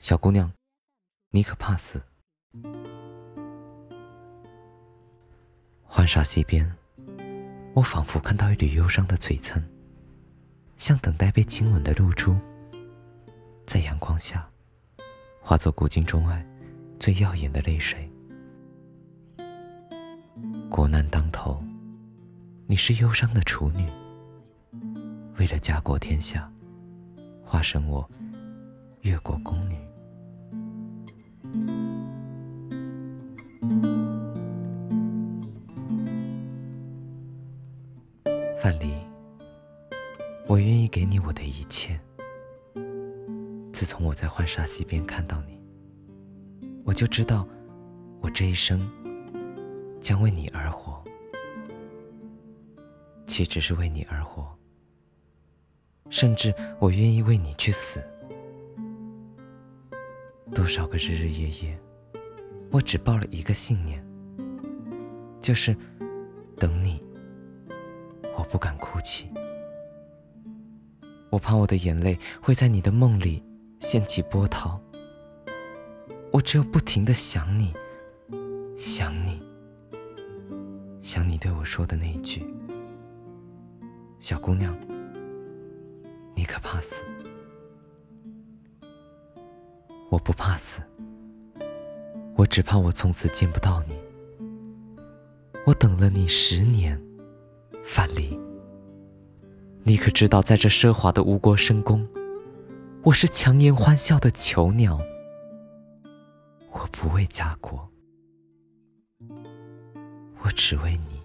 小姑娘，你可怕死！浣纱溪边，我仿佛看到一缕忧伤的璀璨，像等待被亲吻的露珠，在阳光下，化作古今中外最耀眼的泪水。国难当头，你是忧伤的处女，为了家国天下，化身我越国宫女。范蠡，我愿意给你我的一切。自从我在浣纱溪边看到你，我就知道，我这一生将为你而活。岂止是为你而活？甚至我愿意为你去死。多少个日日夜夜，我只抱了一个信念，就是等你。我不敢哭泣，我怕我的眼泪会在你的梦里掀起波涛。我只有不停的想你，想你，想你对我说的那一句：“小姑娘，你可怕死？”我不怕死，我只怕我从此见不到你。我等了你十年。范蠡。你可知道在这奢华的吴国深宫我是强颜欢笑的囚鸟我不为家国我只为你。